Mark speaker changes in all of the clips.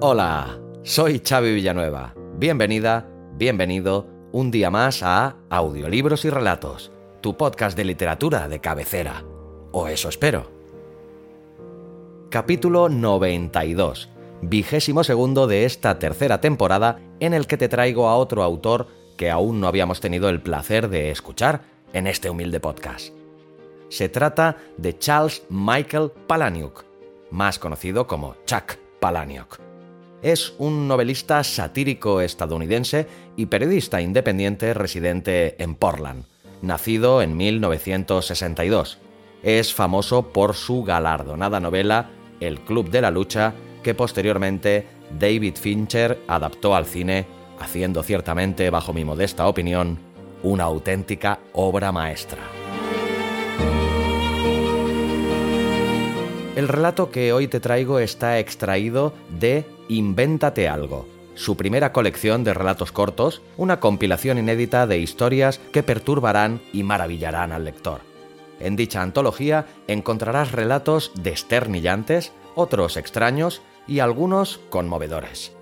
Speaker 1: Hola, soy Xavi Villanueva. Bienvenida, bienvenido un día más a Audiolibros y Relatos, tu podcast de literatura de cabecera. O eso espero. Capítulo 92, vigésimo segundo de esta tercera temporada en el que te traigo a otro autor que aún no habíamos tenido el placer de escuchar en este humilde podcast. Se trata de Charles Michael Palahniuk, más conocido como Chuck Palahniuk es un novelista satírico estadounidense y periodista independiente residente en Portland, nacido en 1962. Es famoso por su galardonada novela El Club de la Lucha, que posteriormente David Fincher adaptó al cine, haciendo ciertamente, bajo mi modesta opinión, una auténtica obra maestra. El relato que hoy te traigo está extraído de Invéntate algo, su primera colección de relatos cortos, una compilación inédita de historias que perturbarán y maravillarán al lector. En dicha antología encontrarás relatos desternillantes, otros extraños y algunos conmovedores.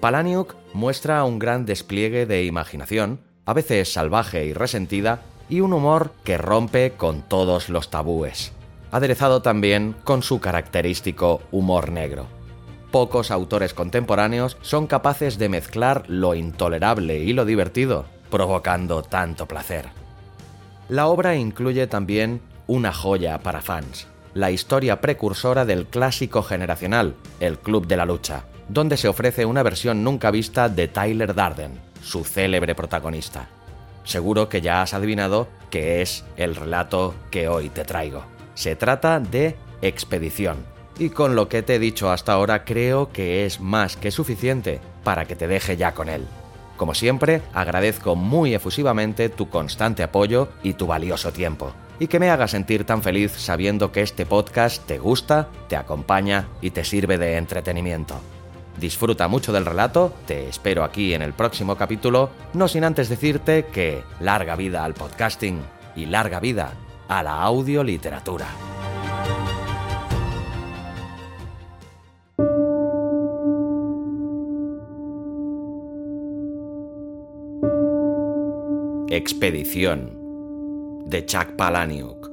Speaker 1: Palaniuk muestra un gran despliegue de imaginación, a veces salvaje y resentida, y un humor que rompe con todos los tabúes aderezado también con su característico humor negro. Pocos autores contemporáneos son capaces de mezclar lo intolerable y lo divertido, provocando tanto placer. La obra incluye también una joya para fans, la historia precursora del clásico generacional, El Club de la Lucha, donde se ofrece una versión nunca vista de Tyler Darden, su célebre protagonista. Seguro que ya has adivinado que es el relato que hoy te traigo. Se trata de expedición. Y con lo que te he dicho hasta ahora creo que es más que suficiente para que te deje ya con él. Como siempre, agradezco muy efusivamente tu constante apoyo y tu valioso tiempo. Y que me haga sentir tan feliz sabiendo que este podcast te gusta, te acompaña y te sirve de entretenimiento. Disfruta mucho del relato, te espero aquí en el próximo capítulo, no sin antes decirte que larga vida al podcasting y larga vida a la audioliteratura. Expedición de Chuck Palahniuk.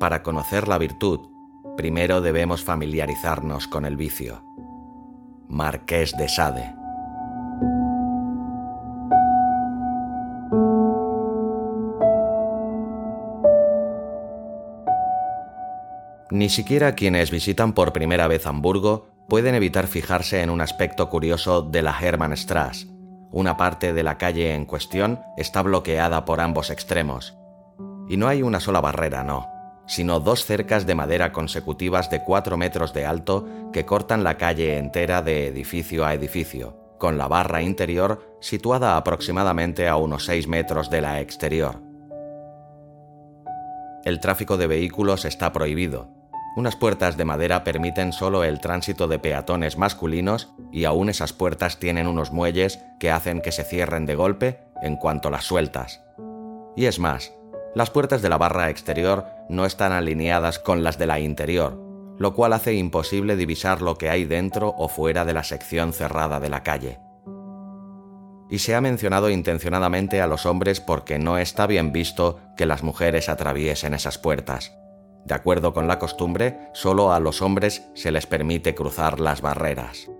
Speaker 1: Para conocer la virtud, primero debemos familiarizarnos con el vicio. Marqués de Sade. Ni siquiera quienes visitan por primera vez Hamburgo pueden evitar fijarse en un aspecto curioso de la Hermannstraße. Una parte de la calle en cuestión está bloqueada por ambos extremos. Y no hay una sola barrera, no, sino dos cercas de madera consecutivas de 4 metros de alto que cortan la calle entera de edificio a edificio, con la barra interior situada aproximadamente a unos 6 metros de la exterior. El tráfico de vehículos está prohibido, unas puertas de madera permiten solo el tránsito de peatones masculinos y aún esas puertas tienen unos muelles que hacen que se cierren de golpe en cuanto las sueltas. Y es más, las puertas de la barra exterior no están alineadas con las de la interior, lo cual hace imposible divisar lo que hay dentro o fuera de la sección cerrada de la calle. y se ha mencionado intencionadamente a los hombres porque no está bien visto que las mujeres atraviesen esas puertas. De acuerdo con la costumbre, solo a los hombres se les permite cruzar las barreras.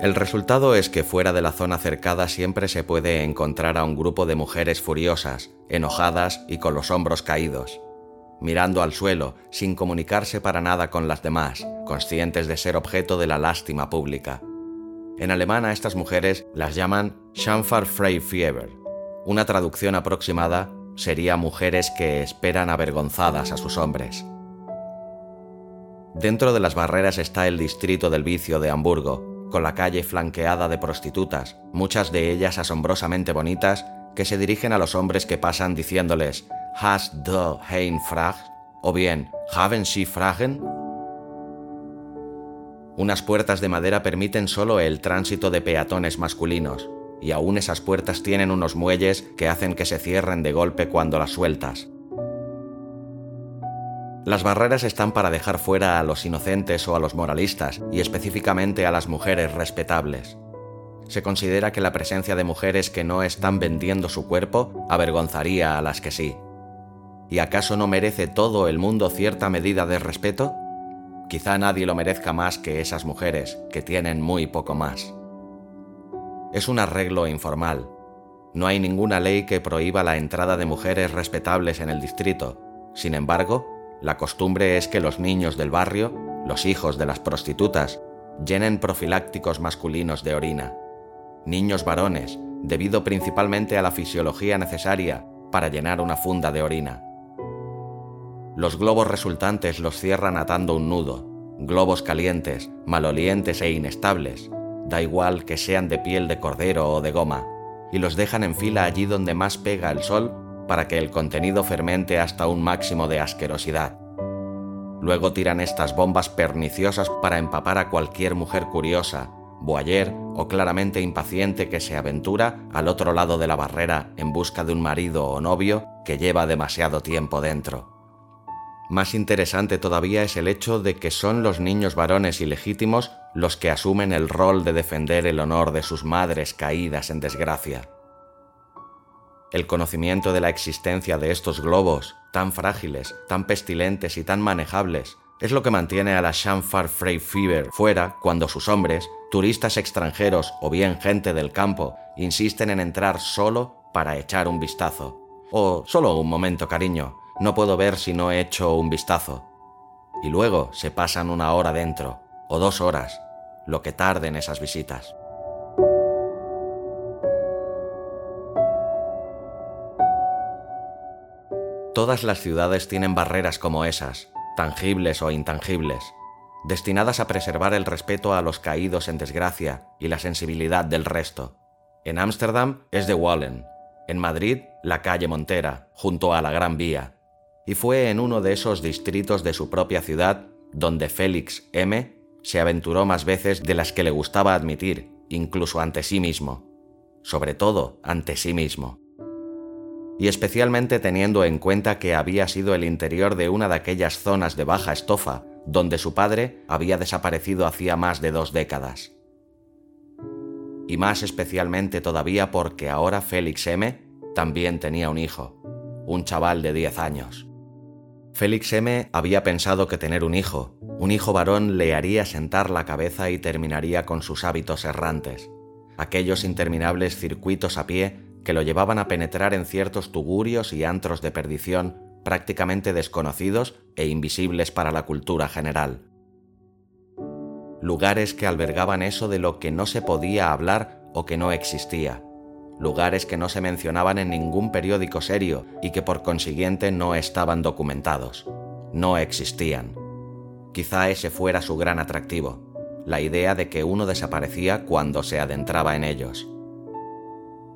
Speaker 1: El resultado es que fuera de la zona cercada siempre se puede encontrar a un grupo de mujeres furiosas, enojadas y con los hombros caídos, mirando al suelo, sin comunicarse para nada con las demás, conscientes de ser objeto de la lástima pública. En alemán a estas mujeres las llaman Fieber. Una traducción aproximada sería mujeres que esperan avergonzadas a sus hombres. Dentro de las barreras está el distrito del vicio de Hamburgo, con la calle flanqueada de prostitutas, muchas de ellas asombrosamente bonitas, que se dirigen a los hombres que pasan diciéndoles Hast du ein Frag? o bien Haben Sie Fragen? Unas puertas de madera permiten solo el tránsito de peatones masculinos, y aún esas puertas tienen unos muelles que hacen que se cierren de golpe cuando las sueltas. Las barreras están para dejar fuera a los inocentes o a los moralistas, y específicamente a las mujeres respetables. Se considera que la presencia de mujeres que no están vendiendo su cuerpo avergonzaría a las que sí. ¿Y acaso no merece todo el mundo cierta medida de respeto? Quizá nadie lo merezca más que esas mujeres, que tienen muy poco más. Es un arreglo informal. No hay ninguna ley que prohíba la entrada de mujeres respetables en el distrito. Sin embargo, la costumbre es que los niños del barrio, los hijos de las prostitutas, llenen profilácticos masculinos de orina. Niños varones, debido principalmente a la fisiología necesaria para llenar una funda de orina. Los globos resultantes los cierran atando un nudo, globos calientes, malolientes e inestables, da igual que sean de piel de cordero o de goma, y los dejan en fila allí donde más pega el sol para que el contenido fermente hasta un máximo de asquerosidad. Luego tiran estas bombas perniciosas para empapar a cualquier mujer curiosa, boyer o claramente impaciente que se aventura al otro lado de la barrera en busca de un marido o novio que lleva demasiado tiempo dentro. Más interesante todavía es el hecho de que son los niños varones ilegítimos los que asumen el rol de defender el honor de sus madres caídas en desgracia. El conocimiento de la existencia de estos globos, tan frágiles, tan pestilentes y tan manejables, es lo que mantiene a la Shanfar Frey Fever fuera cuando sus hombres, turistas extranjeros o bien gente del campo, insisten en entrar solo para echar un vistazo. O solo un momento, cariño, no puedo ver si no he hecho un vistazo. Y luego se pasan una hora dentro, o dos horas, lo que tarden esas visitas. Todas las ciudades tienen barreras como esas, tangibles o intangibles, destinadas a preservar el respeto a los caídos en desgracia y la sensibilidad del resto. En Ámsterdam es de Wallen, en Madrid la calle Montera, junto a la Gran Vía, y fue en uno de esos distritos de su propia ciudad donde Félix M. se aventuró más veces de las que le gustaba admitir, incluso ante sí mismo, sobre todo ante sí mismo y especialmente teniendo en cuenta que había sido el interior de una de aquellas zonas de baja estofa donde su padre había desaparecido hacía más de dos décadas. Y más especialmente todavía porque ahora Félix M también tenía un hijo, un chaval de 10 años. Félix M había pensado que tener un hijo, un hijo varón, le haría sentar la cabeza y terminaría con sus hábitos errantes, aquellos interminables circuitos a pie que lo llevaban a penetrar en ciertos tugurios y antros de perdición prácticamente desconocidos e invisibles para la cultura general. Lugares que albergaban eso de lo que no se podía hablar o que no existía. Lugares que no se mencionaban en ningún periódico serio y que por consiguiente no estaban documentados. No existían. Quizá ese fuera su gran atractivo, la idea de que uno desaparecía cuando se adentraba en ellos.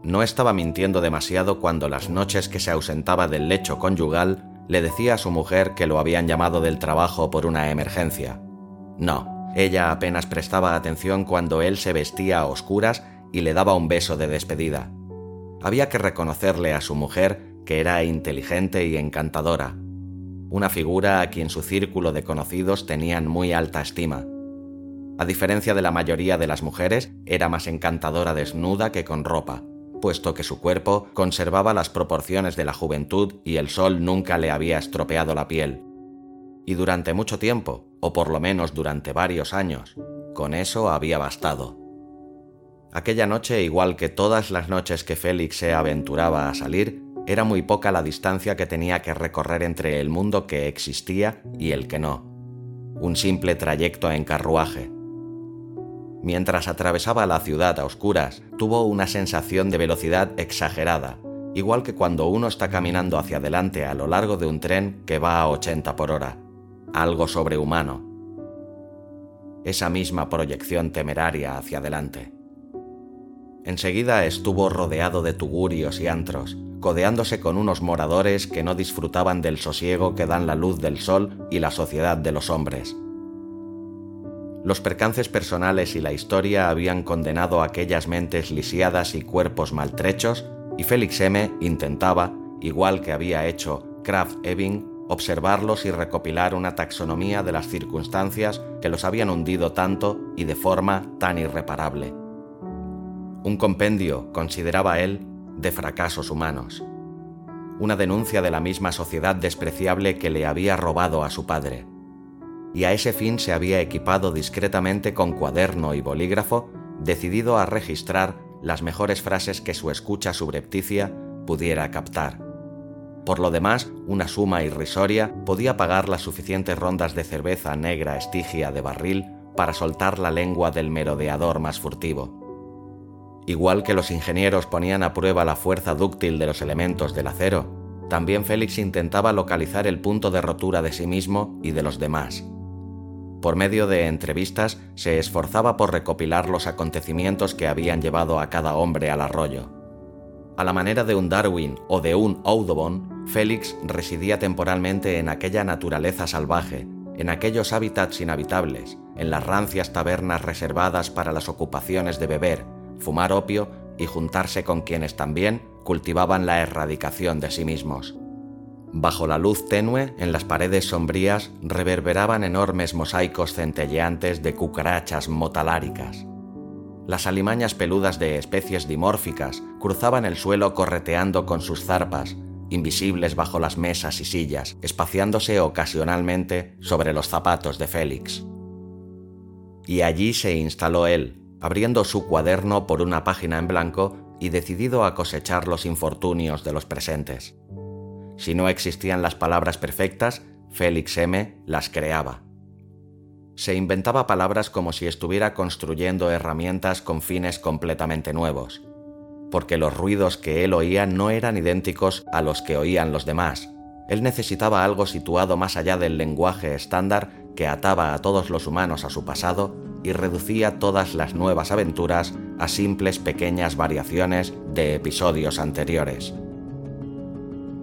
Speaker 1: No estaba mintiendo demasiado cuando las noches que se ausentaba del lecho conyugal le decía a su mujer que lo habían llamado del trabajo por una emergencia. No, ella apenas prestaba atención cuando él se vestía a oscuras y le daba un beso de despedida. Había que reconocerle a su mujer que era inteligente y encantadora, una figura a quien su círculo de conocidos tenían muy alta estima. A diferencia de la mayoría de las mujeres, era más encantadora desnuda que con ropa, puesto que su cuerpo conservaba las proporciones de la juventud y el sol nunca le había estropeado la piel. Y durante mucho tiempo, o por lo menos durante varios años, con eso había bastado. Aquella noche, igual que todas las noches que Félix se aventuraba a salir, era muy poca la distancia que tenía que recorrer entre el mundo que existía y el que no. Un simple trayecto en carruaje. Mientras atravesaba la ciudad a oscuras, tuvo una sensación de velocidad exagerada, igual que cuando uno está caminando hacia adelante a lo largo de un tren que va a 80 por hora. Algo sobrehumano. Esa misma proyección temeraria hacia adelante. Enseguida estuvo rodeado de tugurios y antros, codeándose con unos moradores que no disfrutaban del sosiego que dan la luz del sol y la sociedad de los hombres. Los percances personales y la historia habían condenado aquellas mentes lisiadas y cuerpos maltrechos, y Félix M. intentaba, igual que había hecho Kraft Ebing, observarlos y recopilar una taxonomía de las circunstancias que los habían hundido tanto y de forma tan irreparable. Un compendio, consideraba él, de fracasos humanos. Una denuncia de la misma sociedad despreciable que le había robado a su padre. Y a ese fin se había equipado discretamente con cuaderno y bolígrafo, decidido a registrar las mejores frases que su escucha subrepticia pudiera captar. Por lo demás, una suma irrisoria podía pagar las suficientes rondas de cerveza negra estigia de barril para soltar la lengua del merodeador más furtivo. Igual que los ingenieros ponían a prueba la fuerza dúctil de los elementos del acero, también Félix intentaba localizar el punto de rotura de sí mismo y de los demás. Por medio de entrevistas se esforzaba por recopilar los acontecimientos que habían llevado a cada hombre al arroyo. A la manera de un Darwin o de un Audubon, Félix residía temporalmente en aquella naturaleza salvaje, en aquellos hábitats inhabitables, en las rancias tabernas reservadas para las ocupaciones de beber, fumar opio y juntarse con quienes también cultivaban la erradicación de sí mismos. Bajo la luz tenue, en las paredes sombrías, reverberaban enormes mosaicos centelleantes de cucarachas motaláricas. Las alimañas peludas de especies dimórficas cruzaban el suelo correteando con sus zarpas, invisibles bajo las mesas y sillas, espaciándose ocasionalmente sobre los zapatos de Félix. Y allí se instaló él, abriendo su cuaderno por una página en blanco y decidido a cosechar los infortunios de los presentes. Si no existían las palabras perfectas, Félix M. las creaba. Se inventaba palabras como si estuviera construyendo herramientas con fines completamente nuevos, porque los ruidos que él oía no eran idénticos a los que oían los demás. Él necesitaba algo situado más allá del lenguaje estándar que ataba a todos los humanos a su pasado y reducía todas las nuevas aventuras a simples pequeñas variaciones de episodios anteriores.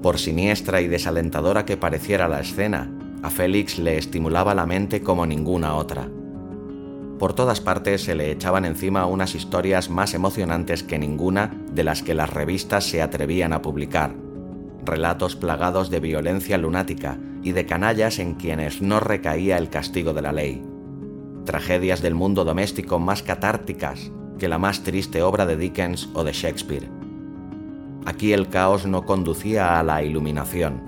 Speaker 1: Por siniestra y desalentadora que pareciera la escena, a Félix le estimulaba la mente como ninguna otra. Por todas partes se le echaban encima unas historias más emocionantes que ninguna de las que las revistas se atrevían a publicar. Relatos plagados de violencia lunática y de canallas en quienes no recaía el castigo de la ley tragedias del mundo doméstico más catárticas que la más triste obra de Dickens o de Shakespeare. Aquí el caos no conducía a la iluminación.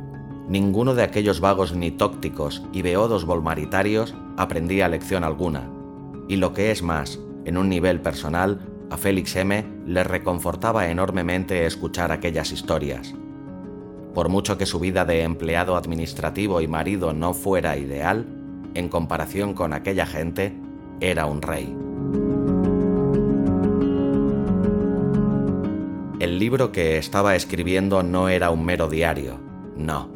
Speaker 1: Ninguno de aquellos vagos nitócticos y beodos volmaritarios aprendía lección alguna. Y lo que es más, en un nivel personal, a Félix M. le reconfortaba enormemente escuchar aquellas historias. Por mucho que su vida de empleado administrativo y marido no fuera ideal, en comparación con aquella gente, era un rey. El libro que estaba escribiendo no era un mero diario, no.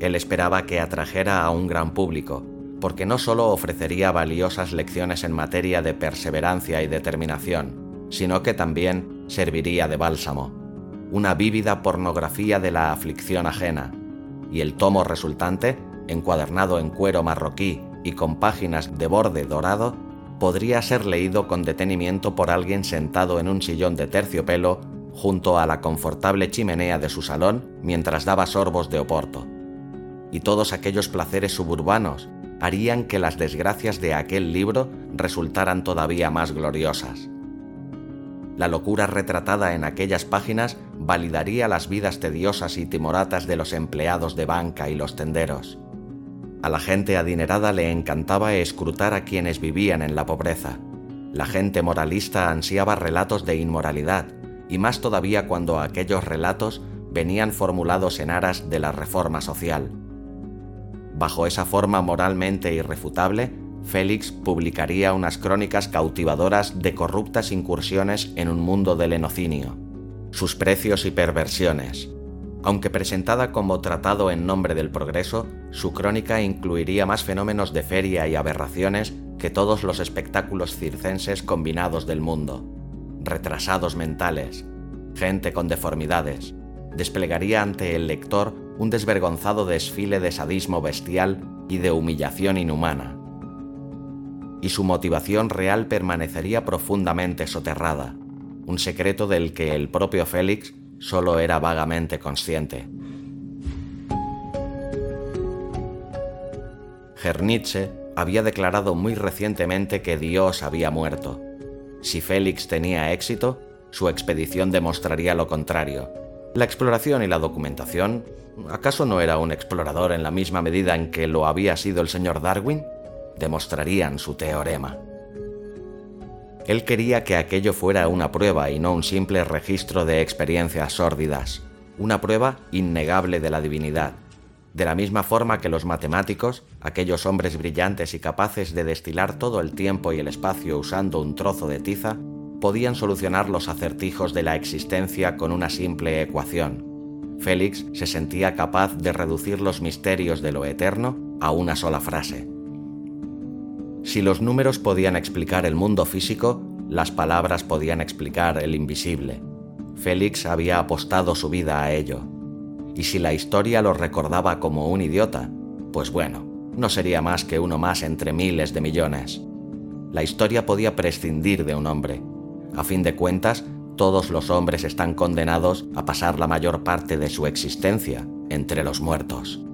Speaker 1: Él esperaba que atrajera a un gran público, porque no solo ofrecería valiosas lecciones en materia de perseverancia y determinación, sino que también serviría de bálsamo, una vívida pornografía de la aflicción ajena, y el tomo resultante, encuadernado en cuero marroquí y con páginas de borde dorado, podría ser leído con detenimiento por alguien sentado en un sillón de terciopelo junto a la confortable chimenea de su salón mientras daba sorbos de oporto. Y todos aquellos placeres suburbanos, harían que las desgracias de aquel libro resultaran todavía más gloriosas. La locura retratada en aquellas páginas validaría las vidas tediosas y timoratas de los empleados de banca y los tenderos. A la gente adinerada le encantaba escrutar a quienes vivían en la pobreza. La gente moralista ansiaba relatos de inmoralidad, y más todavía cuando aquellos relatos venían formulados en aras de la reforma social. Bajo esa forma moralmente irrefutable, Félix publicaría unas crónicas cautivadoras de corruptas incursiones en un mundo del enocinio, sus precios y perversiones, aunque presentada como tratado en nombre del progreso, su crónica incluiría más fenómenos de feria y aberraciones que todos los espectáculos circenses combinados del mundo. Retrasados mentales, gente con deformidades, desplegaría ante el lector un desvergonzado desfile de sadismo bestial y de humillación inhumana. Y su motivación real permanecería profundamente soterrada, un secreto del que el propio Félix solo era vagamente consciente. Hernitzsche había declarado muy recientemente que Dios había muerto. Si Félix tenía éxito, su expedición demostraría lo contrario. La exploración y la documentación, ¿acaso no era un explorador en la misma medida en que lo había sido el señor Darwin? Demostrarían su teorema. Él quería que aquello fuera una prueba y no un simple registro de experiencias sórdidas, una prueba innegable de la divinidad. De la misma forma que los matemáticos, aquellos hombres brillantes y capaces de destilar todo el tiempo y el espacio usando un trozo de tiza, podían solucionar los acertijos de la existencia con una simple ecuación. Félix se sentía capaz de reducir los misterios de lo eterno a una sola frase. Si los números podían explicar el mundo físico, las palabras podían explicar el invisible. Félix había apostado su vida a ello. Y si la historia lo recordaba como un idiota, pues bueno, no sería más que uno más entre miles de millones. La historia podía prescindir de un hombre. A fin de cuentas, todos los hombres están condenados a pasar la mayor parte de su existencia entre los muertos.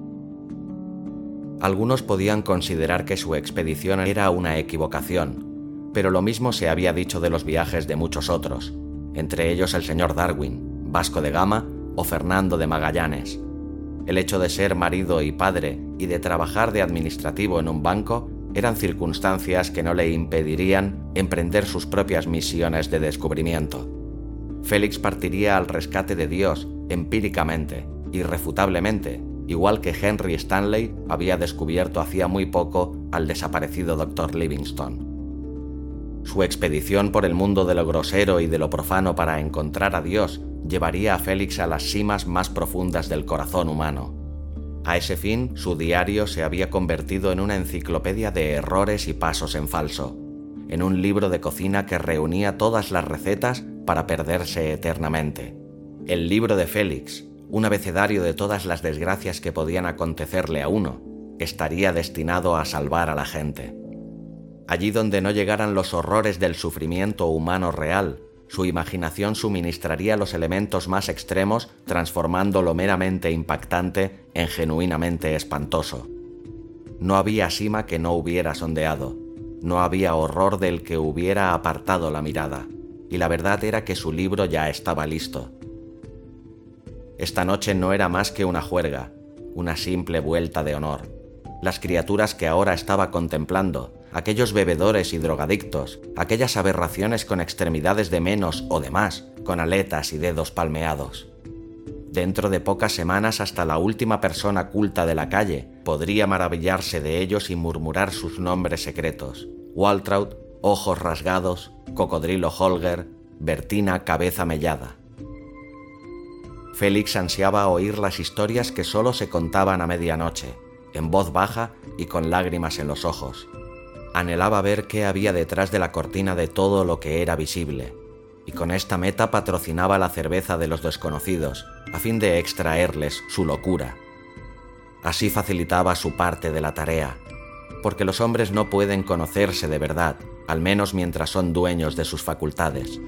Speaker 1: Algunos podían considerar que su expedición era una equivocación, pero lo mismo se había dicho de los viajes de muchos otros, entre ellos el señor Darwin, Vasco de Gama o Fernando de Magallanes. El hecho de ser marido y padre y de trabajar de administrativo en un banco eran circunstancias que no le impedirían emprender sus propias misiones de descubrimiento. Félix partiría al rescate de Dios empíricamente, irrefutablemente, igual que Henry Stanley había descubierto hacía muy poco al desaparecido Dr. Livingstone. Su expedición por el mundo de lo grosero y de lo profano para encontrar a Dios llevaría a Félix a las cimas más profundas del corazón humano. A ese fin, su diario se había convertido en una enciclopedia de errores y pasos en falso, en un libro de cocina que reunía todas las recetas para perderse eternamente. El libro de Félix, un abecedario de todas las desgracias que podían acontecerle a uno, estaría destinado a salvar a la gente. Allí donde no llegaran los horrores del sufrimiento humano real, su imaginación suministraría los elementos más extremos transformando lo meramente impactante en genuinamente espantoso. No había sima que no hubiera sondeado, no había horror del que hubiera apartado la mirada, y la verdad era que su libro ya estaba listo esta noche no era más que una juerga, una simple vuelta de honor. Las criaturas que ahora estaba contemplando, aquellos bebedores y drogadictos, aquellas aberraciones con extremidades de menos o de más, con aletas y dedos palmeados. Dentro de pocas semanas hasta la última persona culta de la calle podría maravillarse de ellos y murmurar sus nombres secretos. Waltraud, ojos rasgados, cocodrilo Holger, Bertina cabeza mellada. Félix ansiaba oír las historias que solo se contaban a medianoche, en voz baja y con lágrimas en los ojos. Anhelaba ver qué había detrás de la cortina de todo lo que era visible, y con esta meta patrocinaba la cerveza de los desconocidos, a fin de extraerles su locura. Así facilitaba su parte de la tarea, porque los hombres no pueden conocerse de verdad, al menos mientras son dueños de sus facultades.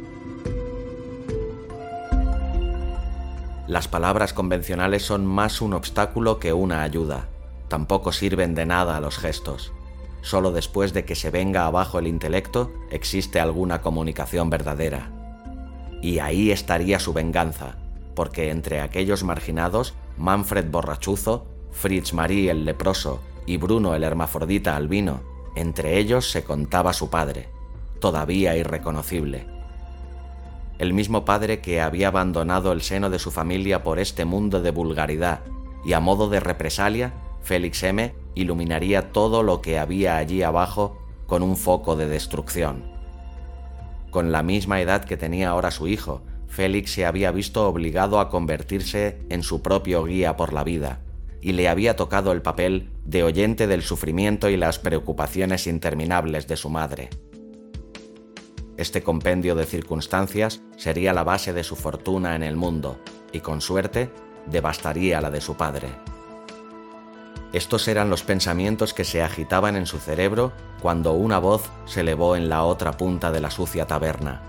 Speaker 1: Las palabras convencionales son más un obstáculo que una ayuda. tampoco sirven de nada los gestos. Solo después de que se venga abajo el intelecto existe alguna comunicación verdadera. Y ahí estaría su venganza, porque entre aquellos marginados, Manfred Borrachuzo, Fritz Marie el leproso y Bruno el hermafrodita albino, entre ellos se contaba su padre, todavía irreconocible. El mismo padre que había abandonado el seno de su familia por este mundo de vulgaridad, y a modo de represalia, Félix M iluminaría todo lo que había allí abajo con un foco de destrucción. Con la misma edad que tenía ahora su hijo, Félix se había visto obligado a convertirse en su propio guía por la vida, y le había tocado el papel de oyente del sufrimiento y las preocupaciones interminables de su madre. Este compendio de circunstancias sería la base de su fortuna en el mundo, y con suerte devastaría la de su padre. Estos eran los pensamientos que se agitaban en su cerebro cuando una voz se elevó en la otra punta de la sucia taberna.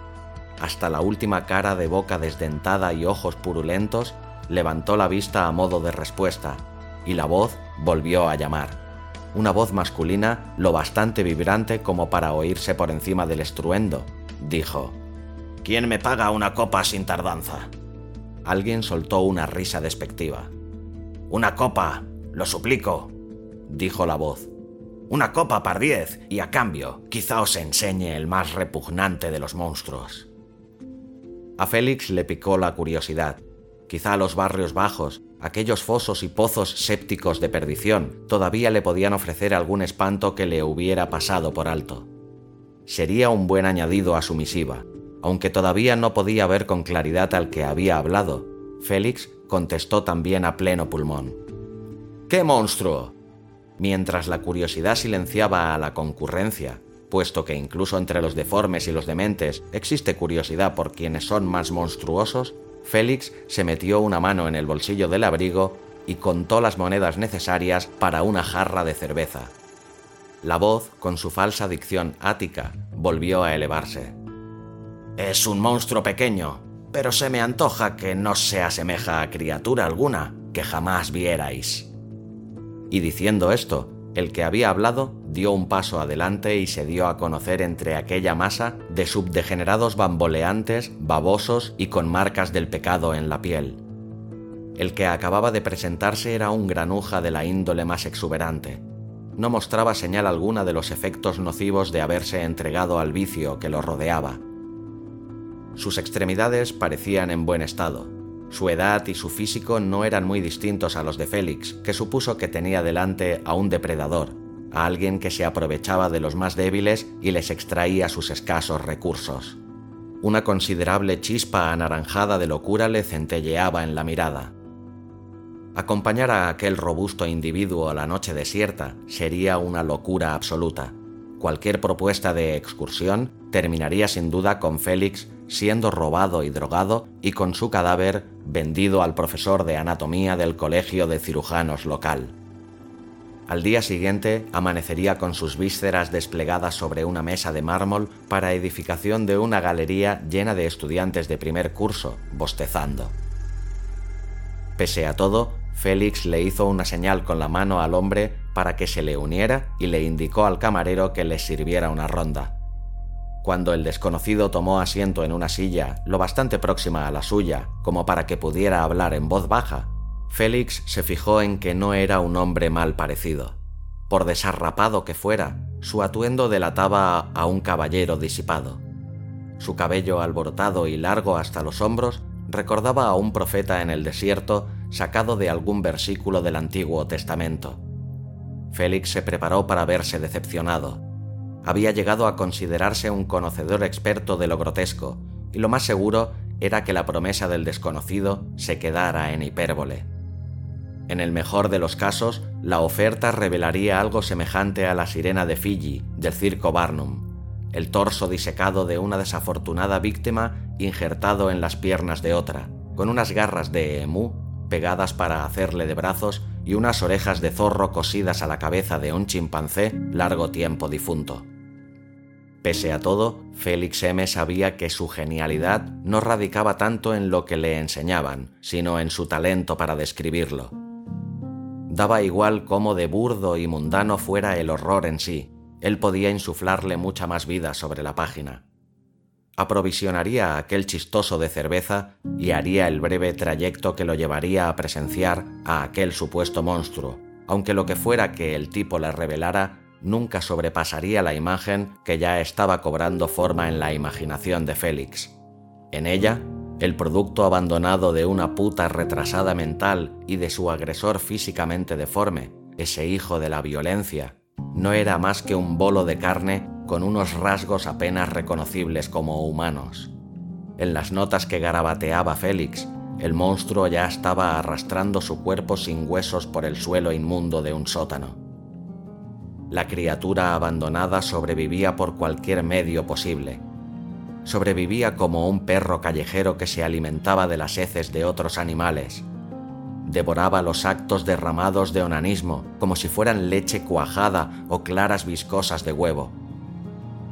Speaker 1: Hasta la última cara de boca desdentada y ojos purulentos levantó la vista a modo de respuesta, y la voz volvió a llamar. Una voz masculina lo bastante vibrante como para oírse por encima del estruendo. Dijo, ¿Quién me paga una copa sin tardanza? Alguien soltó una risa despectiva. Una copa, lo suplico, dijo la voz. Una copa, pardiez, y a cambio, quizá os enseñe el más repugnante de los monstruos. A Félix le picó la curiosidad. Quizá los barrios bajos, aquellos fosos y pozos sépticos de perdición, todavía le podían ofrecer algún espanto que le hubiera pasado por alto. Sería un buen añadido a su misiva, aunque todavía no podía ver con claridad al que había hablado. Félix contestó también a pleno pulmón. ¡Qué monstruo! Mientras la curiosidad silenciaba a la concurrencia, puesto que incluso entre los deformes y los dementes existe curiosidad por quienes son más monstruosos, Félix se metió una mano en el bolsillo del abrigo y contó las monedas necesarias para una jarra de cerveza. La voz, con su falsa dicción ática, volvió a elevarse. Es un monstruo pequeño, pero se me antoja que no se asemeja a criatura alguna que jamás vierais. Y diciendo esto, el que había hablado dio un paso adelante y se dio a conocer entre aquella masa de subdegenerados bamboleantes, babosos y con marcas del pecado en la piel. El que acababa de presentarse era un granuja de la índole más exuberante. No mostraba señal alguna de los efectos nocivos de haberse entregado al vicio que lo rodeaba. Sus extremidades parecían en buen estado, su edad y su físico no eran muy distintos a los de Félix, que supuso que tenía delante a un depredador, a alguien que se aprovechaba de los más débiles y les extraía sus escasos recursos. Una considerable chispa anaranjada de locura le centelleaba en la mirada. Acompañar a aquel robusto individuo a la noche desierta sería una locura absoluta. Cualquier propuesta de excursión terminaría sin duda con Félix siendo robado y drogado y con su cadáver vendido al profesor de anatomía del colegio de cirujanos local. Al día siguiente amanecería con sus vísceras desplegadas sobre una mesa de mármol para edificación de una galería llena de estudiantes de primer curso, bostezando. Pese a todo, Félix le hizo una señal con la mano al hombre para que se le uniera y le indicó al camarero que le sirviera una ronda. Cuando el desconocido tomó asiento en una silla lo bastante próxima a la suya como para que pudiera hablar en voz baja, Félix se fijó en que no era un hombre mal parecido. Por desarrapado que fuera, su atuendo delataba a un caballero disipado. Su cabello alborotado y largo hasta los hombros recordaba a un profeta en el desierto sacado de algún versículo del Antiguo Testamento. Félix se preparó para verse decepcionado había llegado a considerarse un conocedor experto de lo grotesco, y lo más seguro era que la promesa del desconocido se quedara en hipérbole. En el mejor de los casos, la oferta revelaría algo semejante a la sirena de Fiji del circo Barnum, el torso disecado de una desafortunada víctima injertado en las piernas de otra, con unas garras de emú pegadas para hacerle de brazos y unas orejas de zorro cosidas a la cabeza de un chimpancé largo tiempo difunto. Pese a todo, Félix M sabía que su genialidad no radicaba tanto en lo que le enseñaban, sino en su talento para describirlo. Daba igual cómo de burdo y mundano fuera el horror en sí, él podía insuflarle mucha más vida sobre la página. Aprovisionaría aquel chistoso de cerveza y haría el breve trayecto que lo llevaría a presenciar a aquel supuesto monstruo, aunque lo que fuera que el tipo le revelara nunca sobrepasaría la imagen que ya estaba cobrando forma en la imaginación de Félix. En ella, el producto abandonado de una puta retrasada mental y de su agresor físicamente deforme, ese hijo de la violencia, no era más que un bolo de carne con unos rasgos apenas reconocibles como humanos. En las notas que garabateaba Félix, el monstruo ya estaba arrastrando su cuerpo sin huesos por el suelo inmundo de un sótano. La criatura abandonada sobrevivía por cualquier medio posible, sobrevivía como un perro callejero que se alimentaba de las heces de otros animales. Devoraba los actos derramados de onanismo como si fueran leche cuajada o claras viscosas de huevo.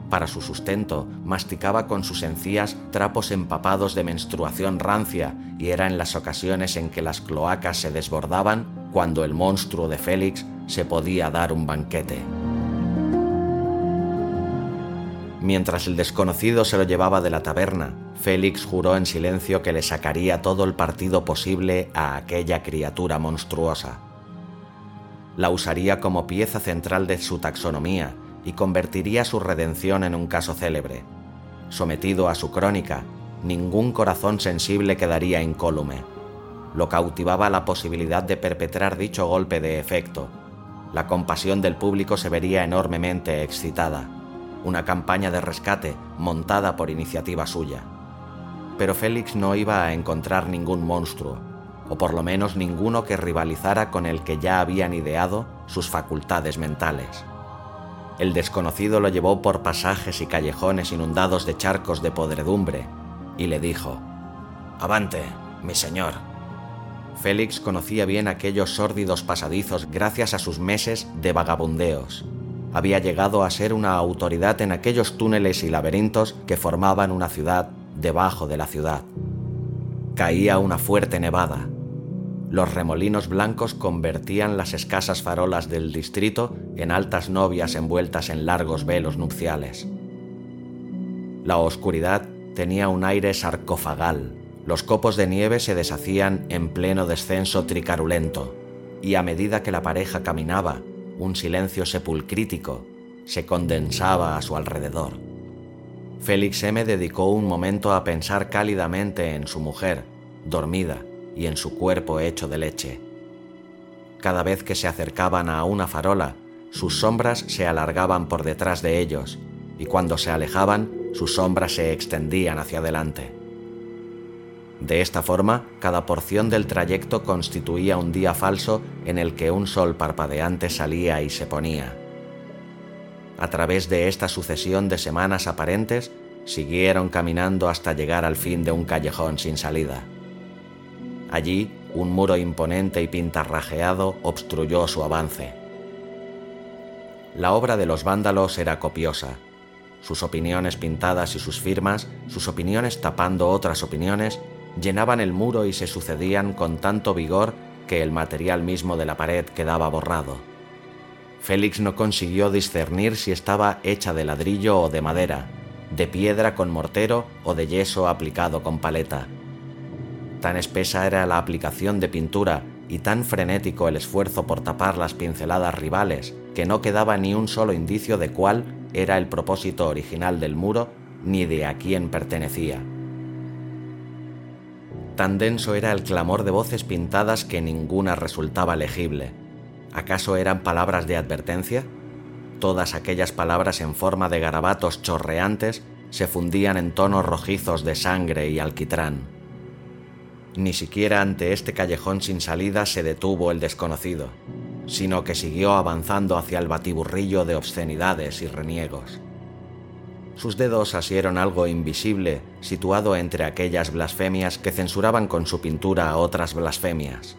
Speaker 1: Para su sustento, masticaba con sus encías trapos empapados de menstruación rancia y era en las ocasiones en que las cloacas se desbordaban cuando el monstruo de Félix se podía dar un banquete. Mientras el desconocido se lo llevaba de la taberna, Félix juró en silencio que le sacaría todo el partido posible a aquella criatura monstruosa. La usaría como pieza central de su taxonomía y convertiría su redención en un caso célebre. Sometido a su crónica, ningún corazón sensible quedaría incólume. Lo cautivaba la posibilidad de perpetrar dicho golpe de efecto. La compasión del público se vería enormemente excitada una campaña de rescate montada por iniciativa suya. Pero Félix no iba a encontrar ningún monstruo, o por lo menos ninguno que rivalizara con el que ya habían ideado sus facultades mentales. El desconocido lo llevó por pasajes y callejones inundados de charcos de podredumbre y le dijo, Avante, mi señor. Félix conocía bien aquellos sórdidos pasadizos gracias a sus meses de vagabundeos había llegado a ser una autoridad en aquellos túneles y laberintos que formaban una ciudad debajo de la ciudad. Caía una fuerte nevada. Los remolinos blancos convertían las escasas farolas del distrito en altas novias envueltas en largos velos nupciales. La oscuridad tenía un aire sarcofagal. Los copos de nieve se deshacían en pleno descenso tricarulento, y a medida que la pareja caminaba, un silencio sepulcrítico se condensaba a su alrededor. Félix M. dedicó un momento a pensar cálidamente en su mujer, dormida, y en su cuerpo hecho de leche. Cada vez que se acercaban a una farola, sus sombras se alargaban por detrás de ellos, y cuando se alejaban, sus sombras se extendían hacia adelante. De esta forma, cada porción del trayecto constituía un día falso en el que un sol parpadeante salía y se ponía. A través de esta sucesión de semanas aparentes, siguieron caminando hasta llegar al fin de un callejón sin salida. Allí, un muro imponente y pintarrajeado obstruyó su avance. La obra de los vándalos era copiosa. Sus opiniones pintadas y sus firmas, sus opiniones tapando otras opiniones, llenaban el muro y se sucedían con tanto vigor que el material mismo de la pared quedaba borrado. Félix no consiguió discernir si estaba hecha de ladrillo o de madera, de piedra con mortero o de yeso aplicado con paleta. Tan espesa era la aplicación de pintura y tan frenético el esfuerzo por tapar las pinceladas rivales que no quedaba ni un solo indicio de cuál era el propósito original del muro ni de a quién pertenecía. Tan denso era el clamor de voces pintadas que ninguna resultaba legible. ¿Acaso eran palabras de advertencia? Todas aquellas palabras en forma de garabatos chorreantes se fundían en tonos rojizos de sangre y alquitrán. Ni siquiera ante este callejón sin salida se detuvo el desconocido, sino que siguió avanzando hacia el batiburrillo de obscenidades y reniegos. Sus dedos asieron algo invisible situado entre aquellas blasfemias que censuraban con su pintura a otras blasfemias.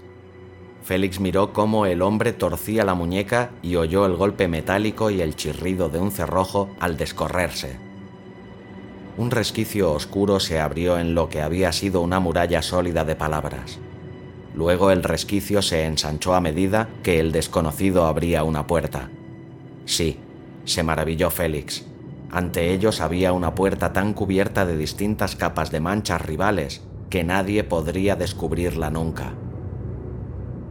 Speaker 1: Félix miró cómo el hombre torcía la muñeca y oyó el golpe metálico y el chirrido de un cerrojo al descorrerse. Un resquicio oscuro se abrió en lo que había sido una muralla sólida de palabras. Luego el resquicio se ensanchó a medida que el desconocido abría una puerta. Sí, se maravilló Félix. Ante ellos había una puerta tan cubierta de distintas capas de manchas rivales que nadie podría descubrirla nunca.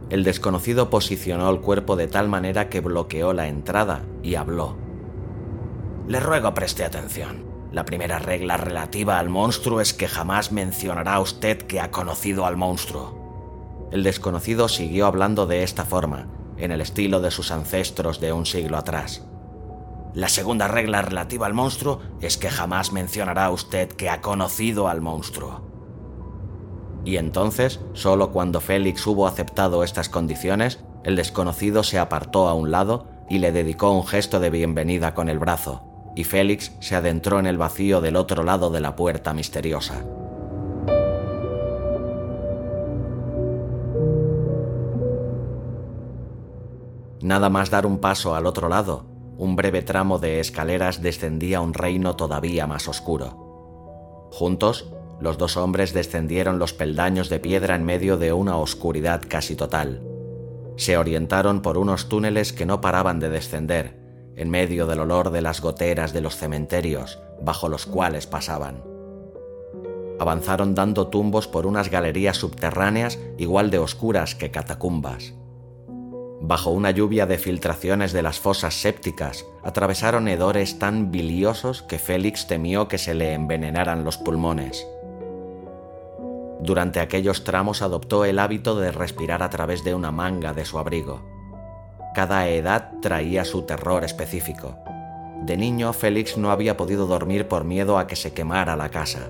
Speaker 1: El desconocido posicionó el cuerpo de tal manera que bloqueó la entrada y habló. Le ruego preste atención. La primera regla relativa al monstruo es que jamás mencionará usted que ha conocido al monstruo. El desconocido siguió hablando de esta forma, en el estilo de sus ancestros de un siglo atrás. La segunda regla relativa al monstruo es que jamás mencionará usted que ha conocido al monstruo. Y entonces, solo cuando Félix hubo aceptado estas condiciones, el desconocido se apartó a un lado y le dedicó un gesto de bienvenida con el brazo, y Félix se adentró en el vacío del otro lado de la puerta misteriosa. Nada más dar un paso al otro lado, un breve tramo de escaleras descendía a un reino todavía más oscuro. Juntos, los dos hombres descendieron los peldaños de piedra en medio de una oscuridad casi total. Se orientaron por unos túneles que no paraban de descender, en medio del olor de las goteras de los cementerios bajo los cuales pasaban. Avanzaron dando tumbos por unas galerías subterráneas igual de oscuras que catacumbas. Bajo una lluvia de filtraciones de las fosas sépticas, atravesaron hedores tan biliosos que Félix temió que se le envenenaran los pulmones. Durante aquellos tramos adoptó el hábito de respirar a través de una manga de su abrigo. Cada edad traía su terror específico. De niño, Félix no había podido dormir por miedo a que se quemara la casa.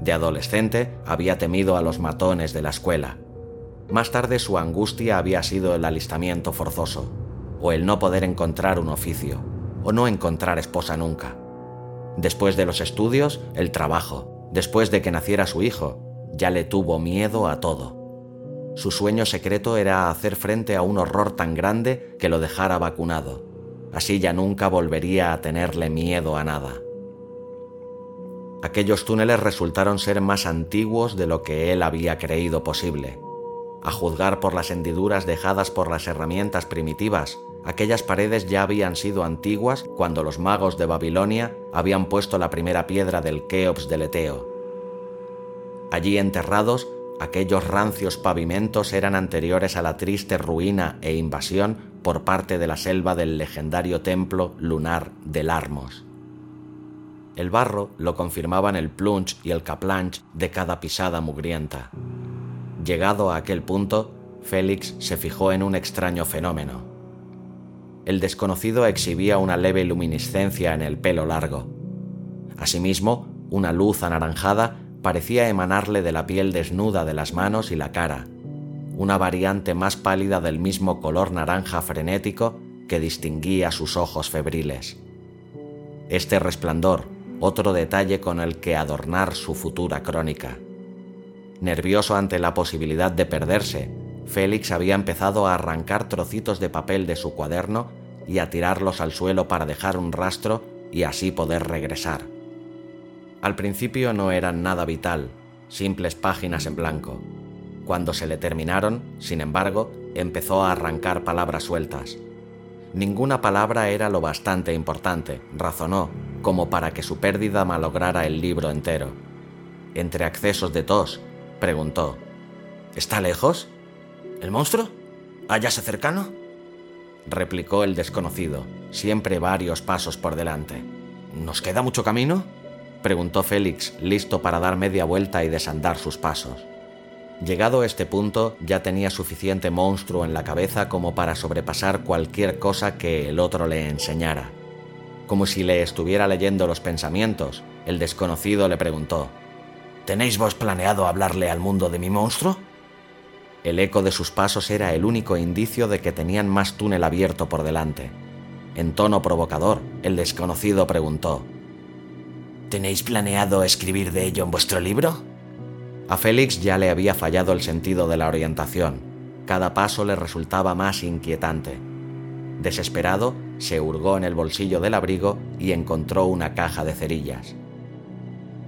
Speaker 1: De adolescente, había temido a los matones de la escuela. Más tarde su angustia había sido el alistamiento forzoso, o el no poder encontrar un oficio, o no encontrar esposa nunca. Después de los estudios, el trabajo. Después de que naciera su hijo, ya le tuvo miedo a todo. Su sueño secreto era hacer frente a un horror tan grande que lo dejara vacunado. Así ya nunca volvería a tenerle miedo a nada. Aquellos túneles resultaron ser más antiguos de lo que él había creído posible. A juzgar por las hendiduras dejadas por las herramientas primitivas, aquellas paredes ya habían sido antiguas cuando los magos de Babilonia habían puesto la primera piedra del Keops del Eteo. Allí enterrados Aquellos rancios pavimentos eran anteriores a la triste ruina e invasión por parte de la selva del legendario templo lunar de Larmos. El barro lo confirmaban el plunge y el caplanche de cada pisada mugrienta. Llegado a aquel punto, Félix se fijó en un extraño fenómeno. El desconocido exhibía una leve luminiscencia en el pelo largo. Asimismo, una luz anaranjada parecía emanarle de la piel desnuda de las manos y la cara, una variante más pálida del mismo color naranja frenético que distinguía sus ojos febriles. Este resplandor, otro detalle con el que adornar su futura crónica. Nervioso ante la posibilidad de perderse, Félix había empezado a arrancar trocitos de papel de su cuaderno y a tirarlos al suelo para dejar un rastro y así poder regresar. Al principio no eran nada vital, simples páginas en blanco. Cuando se le terminaron, sin embargo, empezó a arrancar palabras sueltas. Ninguna palabra era lo bastante importante, razonó, como para que su pérdida malograra el libro entero. Entre accesos de tos, preguntó, ¿Está lejos? ¿El monstruo? ¿Hállase cercano? replicó el desconocido, siempre varios pasos por delante. ¿Nos queda mucho camino? preguntó Félix, listo para dar media vuelta y desandar sus pasos. Llegado a este punto, ya tenía suficiente monstruo en la cabeza como para sobrepasar cualquier cosa que el otro le enseñara. Como si le estuviera leyendo los pensamientos, el desconocido le preguntó, ¿Tenéis vos planeado hablarle al mundo de mi monstruo? El eco de sus pasos era el único indicio de que tenían más túnel abierto por delante. En tono provocador, el desconocido preguntó, ¿Tenéis planeado escribir de ello en vuestro libro? A Félix ya le había fallado el sentido de la orientación. Cada paso le resultaba más inquietante. Desesperado, se hurgó en el bolsillo del abrigo y encontró una caja de cerillas.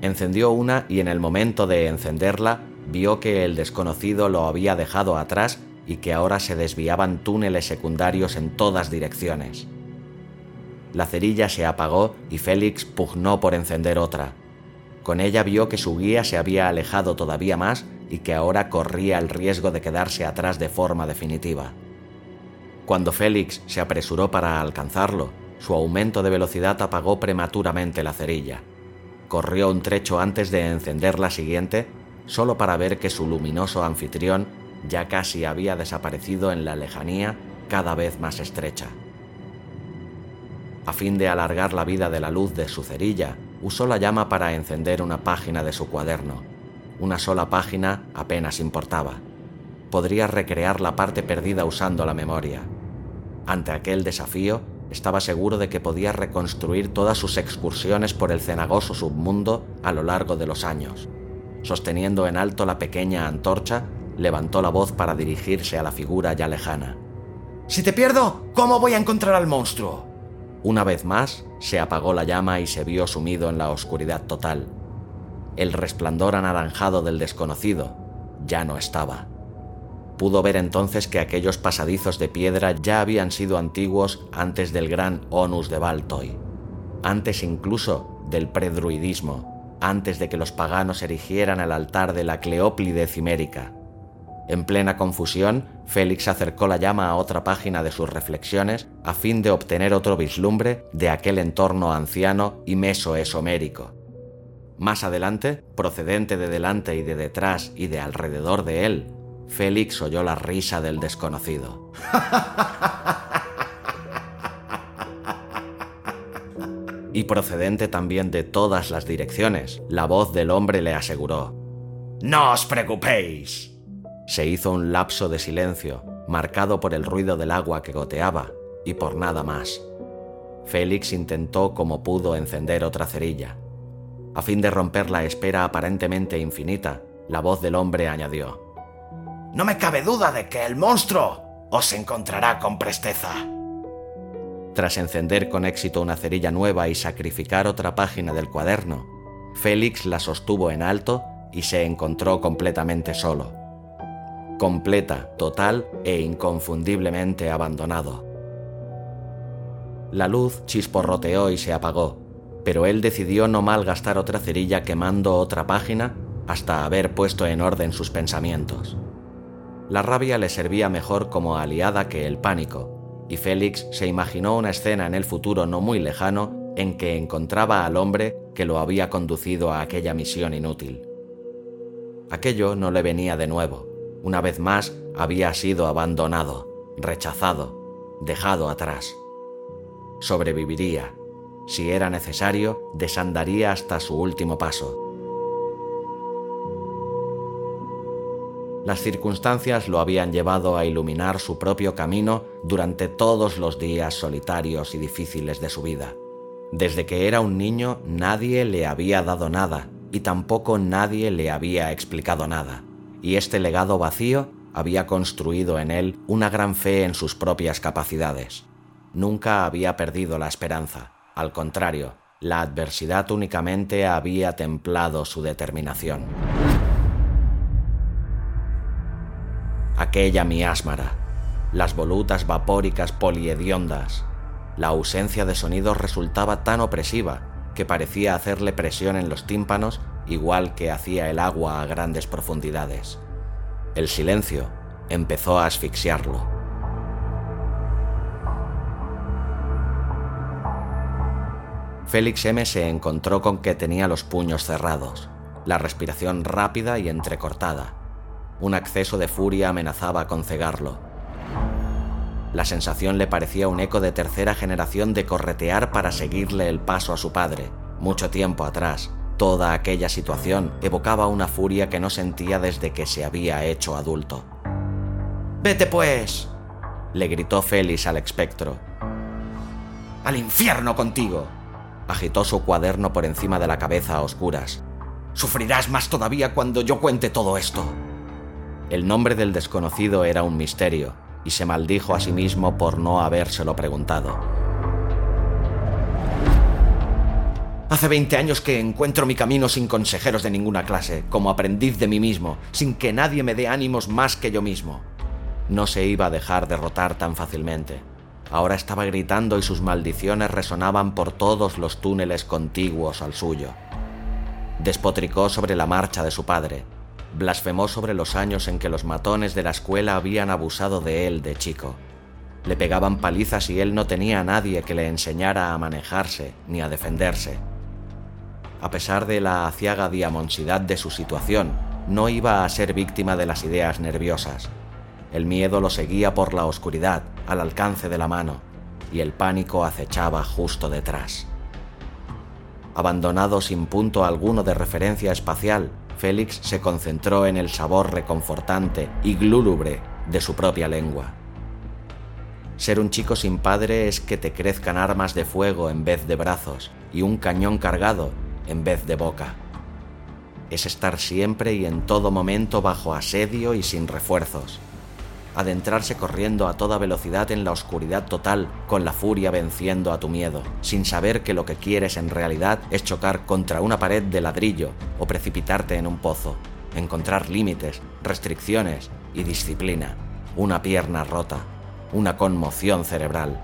Speaker 1: Encendió una y en el momento de encenderla vio que el desconocido lo había dejado atrás y que ahora se desviaban túneles secundarios en todas direcciones. La cerilla se apagó y Félix pugnó por encender otra. Con ella vio que su guía se había alejado todavía más y que ahora corría el riesgo de quedarse atrás de forma definitiva. Cuando Félix se apresuró para alcanzarlo, su aumento de velocidad apagó prematuramente la cerilla. Corrió un trecho antes de encender la siguiente, solo para ver que su luminoso anfitrión ya casi había desaparecido en la lejanía cada vez más estrecha. A fin de alargar la vida de la luz de su cerilla, usó la llama para encender una página de su cuaderno. Una sola página apenas importaba. Podría recrear la parte perdida usando la memoria. Ante aquel desafío, estaba seguro de que podía reconstruir todas sus excursiones por el cenagoso submundo a lo largo de los años. Sosteniendo en alto la pequeña antorcha, levantó la voz para dirigirse a la figura ya lejana.
Speaker 2: Si te pierdo, ¿cómo voy a encontrar al monstruo?
Speaker 1: Una vez más, se apagó la llama y se vio sumido en la oscuridad total. El resplandor anaranjado del desconocido ya no estaba. Pudo ver entonces que aquellos pasadizos de piedra ya habían sido antiguos antes del gran onus de Baltoy, antes incluso del predruidismo, antes de que los paganos erigieran el altar de la Cleóplide cimérica. En plena confusión, Félix acercó la llama a otra página de sus reflexiones a fin de obtener otro vislumbre de aquel entorno anciano y mesoesomérico. Más adelante, procedente de delante y de detrás y de alrededor de él, Félix oyó la risa del desconocido. y procedente también de todas las direcciones, la voz del hombre le aseguró.
Speaker 2: No os preocupéis.
Speaker 1: Se hizo un lapso de silencio, marcado por el ruido del agua que goteaba, y por nada más. Félix intentó como pudo encender otra cerilla. A fin de romper la espera aparentemente infinita, la voz del hombre añadió.
Speaker 2: No me cabe duda de que el monstruo os encontrará con presteza.
Speaker 1: Tras encender con éxito una cerilla nueva y sacrificar otra página del cuaderno, Félix la sostuvo en alto y se encontró completamente solo completa, total e inconfundiblemente abandonado. La luz chisporroteó y se apagó, pero él decidió no malgastar otra cerilla quemando otra página hasta haber puesto en orden sus pensamientos. La rabia le servía mejor como aliada que el pánico, y Félix se imaginó una escena en el futuro no muy lejano en que encontraba al hombre que lo había conducido a aquella misión inútil. Aquello no le venía de nuevo, una vez más había sido abandonado, rechazado, dejado atrás. Sobreviviría. Si era necesario, desandaría hasta su último paso. Las circunstancias lo habían llevado a iluminar su propio camino durante todos los días solitarios y difíciles de su vida. Desde que era un niño nadie le había dado nada y tampoco nadie le había explicado nada y este legado vacío había construido en él una gran fe en sus propias capacidades. Nunca había perdido la esperanza, al contrario, la adversidad únicamente había templado su determinación. Aquella miásmara, las volutas vapóricas poliediondas, la ausencia de sonidos resultaba tan opresiva que parecía hacerle presión en los tímpanos igual que hacía el agua a grandes profundidades. El silencio empezó a asfixiarlo. Félix M se encontró con que tenía los puños cerrados, la respiración rápida y entrecortada. Un acceso de furia amenazaba con cegarlo. La sensación le parecía un eco de tercera generación de corretear para seguirle el paso a su padre, mucho tiempo atrás, Toda aquella situación evocaba una furia que no sentía desde que se había hecho adulto.
Speaker 2: Vete pues,
Speaker 1: le gritó Félix al espectro.
Speaker 2: Al infierno contigo.
Speaker 1: Agitó su cuaderno por encima de la cabeza a oscuras.
Speaker 2: Sufrirás más todavía cuando yo cuente todo esto.
Speaker 1: El nombre del desconocido era un misterio, y se maldijo a sí mismo por no habérselo preguntado. Hace 20 años que encuentro mi camino sin consejeros de ninguna clase, como aprendiz de mí mismo, sin que nadie me dé ánimos más que yo mismo. No se iba a dejar derrotar tan fácilmente. Ahora estaba gritando y sus maldiciones resonaban por todos los túneles contiguos al suyo. Despotricó sobre la marcha de su padre, blasfemó sobre los años en que los matones de la escuela habían abusado de él de chico. Le pegaban palizas y él no tenía a nadie que le enseñara a manejarse ni a defenderse. A pesar de la aciaga diamonsidad de su situación, no iba a ser víctima de las ideas nerviosas. El miedo lo seguía por la oscuridad, al alcance de la mano, y el pánico acechaba justo detrás. Abandonado sin punto alguno de referencia espacial, Félix se concentró en el sabor reconfortante y glúlubre de su propia lengua. Ser un chico sin padre es que te crezcan armas de fuego en vez de brazos y un cañón cargado en vez de boca. Es estar siempre y en todo momento bajo asedio y sin refuerzos. Adentrarse corriendo a toda velocidad en la oscuridad total, con la furia venciendo a tu miedo, sin saber que lo que quieres en realidad es chocar contra una pared de ladrillo o precipitarte en un pozo, encontrar límites, restricciones y disciplina, una pierna rota, una conmoción cerebral.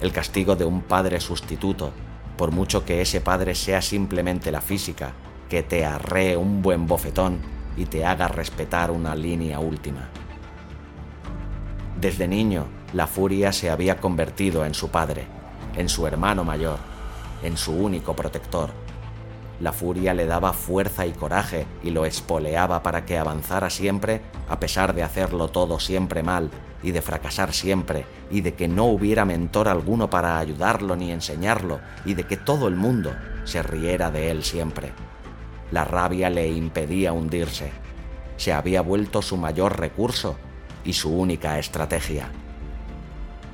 Speaker 1: El castigo de un padre sustituto por mucho que ese padre sea simplemente la física, que te arree un buen bofetón y te haga respetar una línea última. Desde niño, la furia se había convertido en su padre, en su hermano mayor, en su único protector. La furia le daba fuerza y coraje y lo espoleaba para que avanzara siempre a pesar de hacerlo todo siempre mal y de fracasar siempre, y de que no hubiera mentor alguno para ayudarlo ni enseñarlo, y de que todo el mundo se riera de él siempre. La rabia le impedía hundirse. Se había vuelto su mayor recurso y su única estrategia.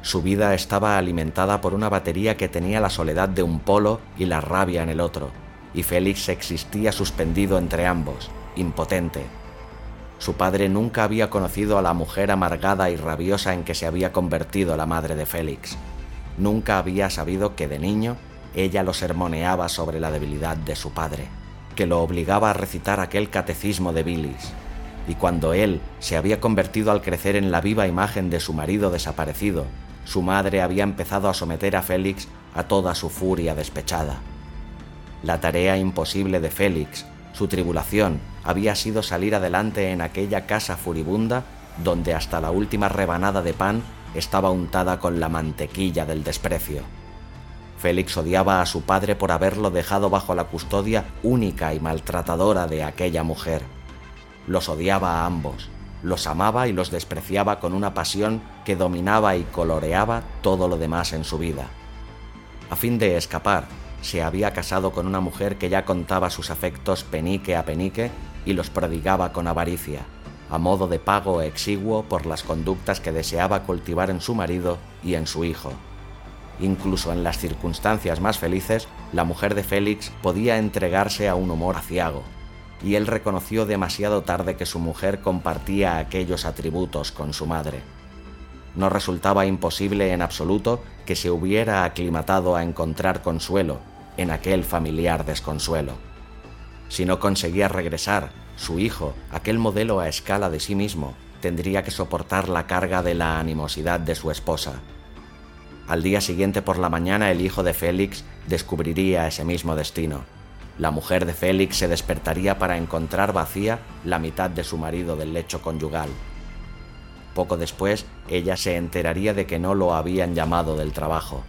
Speaker 1: Su vida estaba alimentada por una batería que tenía la soledad de un polo y la rabia en el otro, y Félix existía suspendido entre ambos, impotente, su padre nunca había conocido a la mujer amargada y rabiosa en que se había convertido la madre de Félix. Nunca había sabido que de niño ella lo sermoneaba sobre la debilidad de su padre, que lo obligaba a recitar aquel catecismo de Bilis. Y cuando él se había convertido al crecer en la viva imagen de su marido desaparecido, su madre había empezado a someter a Félix a toda su furia despechada. La tarea imposible de Félix su tribulación había sido salir adelante en aquella casa furibunda donde hasta la última rebanada de pan estaba untada con la mantequilla del desprecio. Félix odiaba a su padre por haberlo dejado bajo la custodia única y maltratadora de aquella mujer. Los odiaba a ambos, los amaba y los despreciaba con una pasión que dominaba y coloreaba todo lo demás en su vida. A fin de escapar, se había casado con una mujer que ya contaba sus afectos penique a penique y los prodigaba con avaricia, a modo de pago exiguo por las conductas que deseaba cultivar en su marido y en su hijo. Incluso en las circunstancias más felices, la mujer de Félix podía entregarse a un humor aciago, y él reconoció demasiado tarde que su mujer compartía aquellos atributos con su madre. No resultaba imposible en absoluto que se hubiera aclimatado a encontrar consuelo en aquel familiar desconsuelo. Si no conseguía regresar, su hijo, aquel modelo a escala de sí mismo, tendría que soportar la carga de la animosidad de su esposa. Al día siguiente por la mañana el hijo de Félix descubriría ese mismo destino. La mujer de Félix se despertaría para encontrar vacía la mitad de su marido del lecho conyugal. Poco después, ella se enteraría de que no lo habían llamado del trabajo.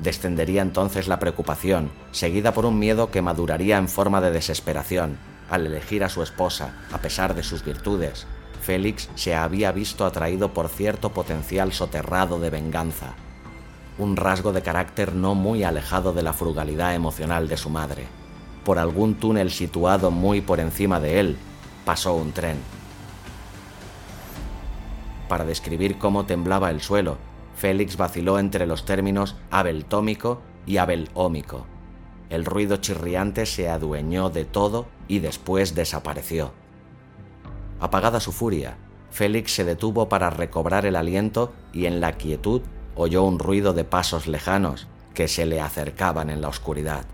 Speaker 1: Descendería entonces la preocupación, seguida por un miedo que maduraría en forma de desesperación. Al elegir a su esposa, a pesar de sus virtudes, Félix se había visto atraído por cierto potencial soterrado de venganza, un rasgo de carácter no muy alejado de la frugalidad emocional de su madre. Por algún túnel situado muy por encima de él, pasó un tren para describir cómo temblaba el suelo, Félix vaciló entre los términos abeltómico y abelómico. El ruido chirriante se adueñó de todo y después desapareció. Apagada su furia, Félix se detuvo para recobrar el aliento y en la quietud oyó un ruido de pasos lejanos que se le acercaban en la oscuridad.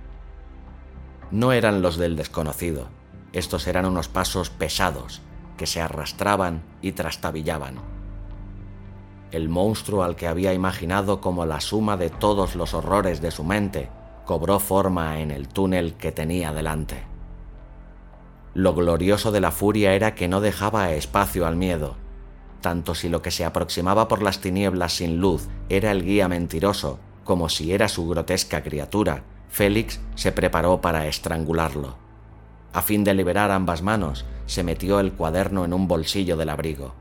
Speaker 1: No eran los del desconocido, estos eran unos pasos pesados que se arrastraban y trastabillaban. El monstruo al que había imaginado como la suma de todos los horrores de su mente cobró forma en el túnel que tenía delante. Lo glorioso de la furia era que no dejaba espacio al miedo, tanto si lo que se aproximaba por las tinieblas sin luz era el guía mentiroso, como si era su grotesca criatura, Félix se preparó para estrangularlo. A fin de liberar ambas manos, se metió el cuaderno en un bolsillo del abrigo.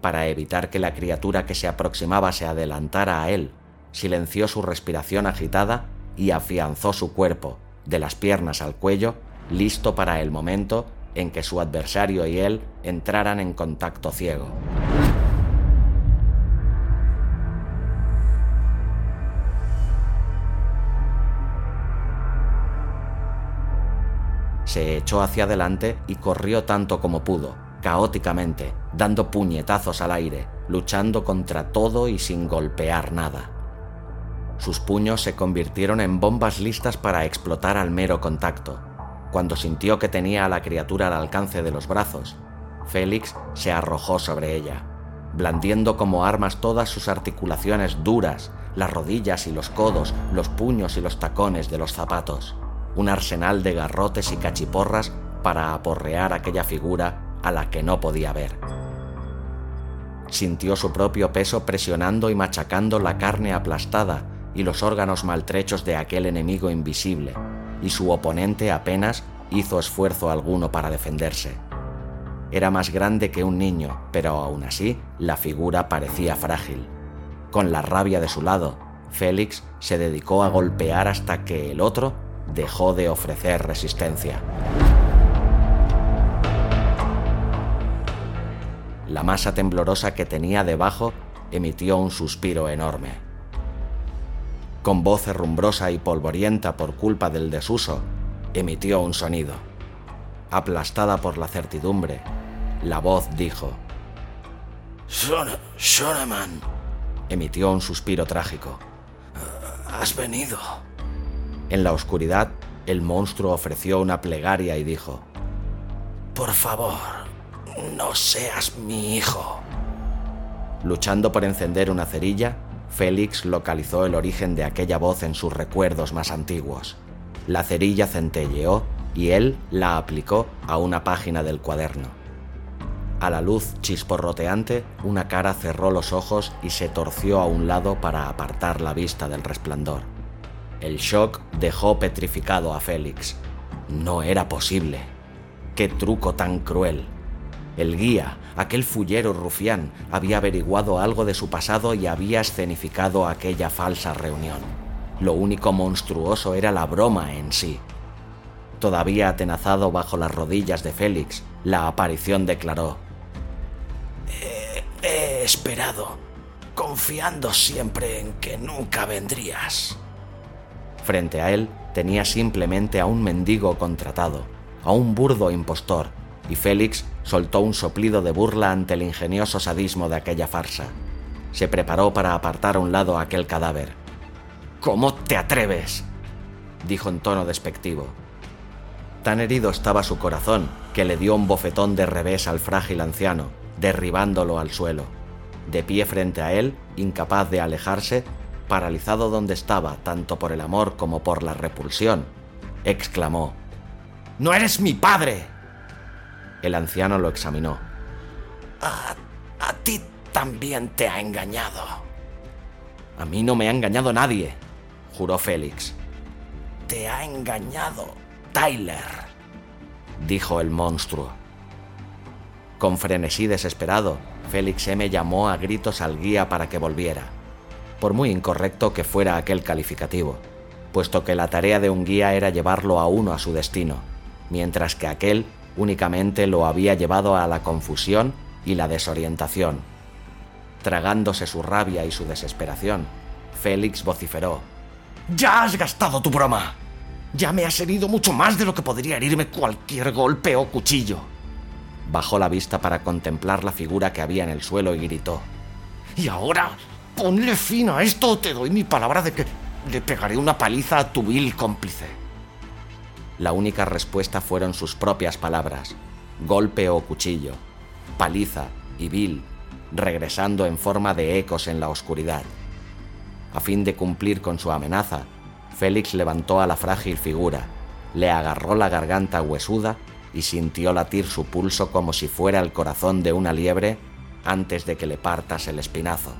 Speaker 1: Para evitar que la criatura que se aproximaba se adelantara a él, silenció su respiración agitada y afianzó su cuerpo, de las piernas al cuello, listo para el momento en que su adversario y él entraran en contacto ciego. Se echó hacia adelante y corrió tanto como pudo, caóticamente, dando puñetazos al aire, luchando contra todo y sin golpear nada. Sus puños se convirtieron en bombas listas para explotar al mero contacto. Cuando sintió que tenía a la criatura al alcance de los brazos, Félix se arrojó sobre ella, blandiendo como armas todas sus articulaciones duras, las rodillas y los codos, los puños y los tacones de los zapatos un arsenal de garrotes y cachiporras para aporrear aquella figura a la que no podía ver. Sintió su propio peso presionando y machacando la carne aplastada y los órganos maltrechos de aquel enemigo invisible, y su oponente apenas hizo esfuerzo alguno para defenderse. Era más grande que un niño, pero aún así la figura parecía frágil. Con la rabia de su lado, Félix se dedicó a golpear hasta que el otro dejó de ofrecer resistencia. La masa temblorosa que tenía debajo emitió un suspiro enorme. Con voz herrumbrosa y polvorienta por culpa del desuso, emitió un sonido. Aplastada por la certidumbre, la voz dijo:
Speaker 2: Shoneman.
Speaker 1: Emitió un suspiro trágico.
Speaker 2: Has venido.
Speaker 1: En la oscuridad, el monstruo ofreció una plegaria y dijo,
Speaker 2: Por favor, no seas mi hijo.
Speaker 1: Luchando por encender una cerilla, Félix localizó el origen de aquella voz en sus recuerdos más antiguos. La cerilla centelleó y él la aplicó a una página del cuaderno. A la luz chisporroteante, una cara cerró los ojos y se torció a un lado para apartar la vista del resplandor. El shock dejó petrificado a Félix. No era posible. ¡Qué truco tan cruel! El guía, aquel fullero rufián, había averiguado algo de su pasado y había escenificado aquella falsa reunión. Lo único monstruoso era la broma en sí. Todavía atenazado bajo las rodillas de Félix, la aparición declaró,
Speaker 2: he esperado, confiando siempre en que nunca vendrías.
Speaker 1: Frente a él tenía simplemente a un mendigo contratado, a un burdo impostor, y Félix soltó un soplido de burla ante el ingenioso sadismo de aquella farsa. Se preparó para apartar a un lado aquel cadáver. ¿Cómo te atreves? dijo en tono despectivo. Tan herido estaba su corazón que le dio un bofetón de revés al frágil anciano, derribándolo al suelo. De pie frente a él, incapaz de alejarse, paralizado donde estaba, tanto por el amor como por la repulsión, exclamó, ¡No eres mi padre! El anciano lo examinó.
Speaker 2: A, a ti también te ha engañado.
Speaker 1: A mí no me ha engañado nadie, juró Félix.
Speaker 2: Te ha engañado, Tyler,
Speaker 1: dijo el monstruo. Con frenesí desesperado, Félix M llamó a gritos al guía para que volviera por muy incorrecto que fuera aquel calificativo, puesto que la tarea de un guía era llevarlo a uno a su destino, mientras que aquel únicamente lo había llevado a la confusión y la desorientación. Tragándose su rabia y su desesperación, Félix vociferó.
Speaker 2: Ya has gastado tu broma. Ya me has herido mucho más de lo que podría herirme cualquier golpe o cuchillo.
Speaker 1: Bajó la vista para contemplar la figura que había en el suelo y gritó.
Speaker 2: ¿Y ahora Ponle fin a esto, te doy mi palabra de que le pegaré una paliza a tu vil cómplice.
Speaker 1: La única respuesta fueron sus propias palabras, golpe o cuchillo, paliza y vil, regresando en forma de ecos en la oscuridad. A fin de cumplir con su amenaza, Félix levantó a la frágil figura, le agarró la garganta huesuda y sintió latir su pulso como si fuera el corazón de una liebre antes de que le partas el espinazo.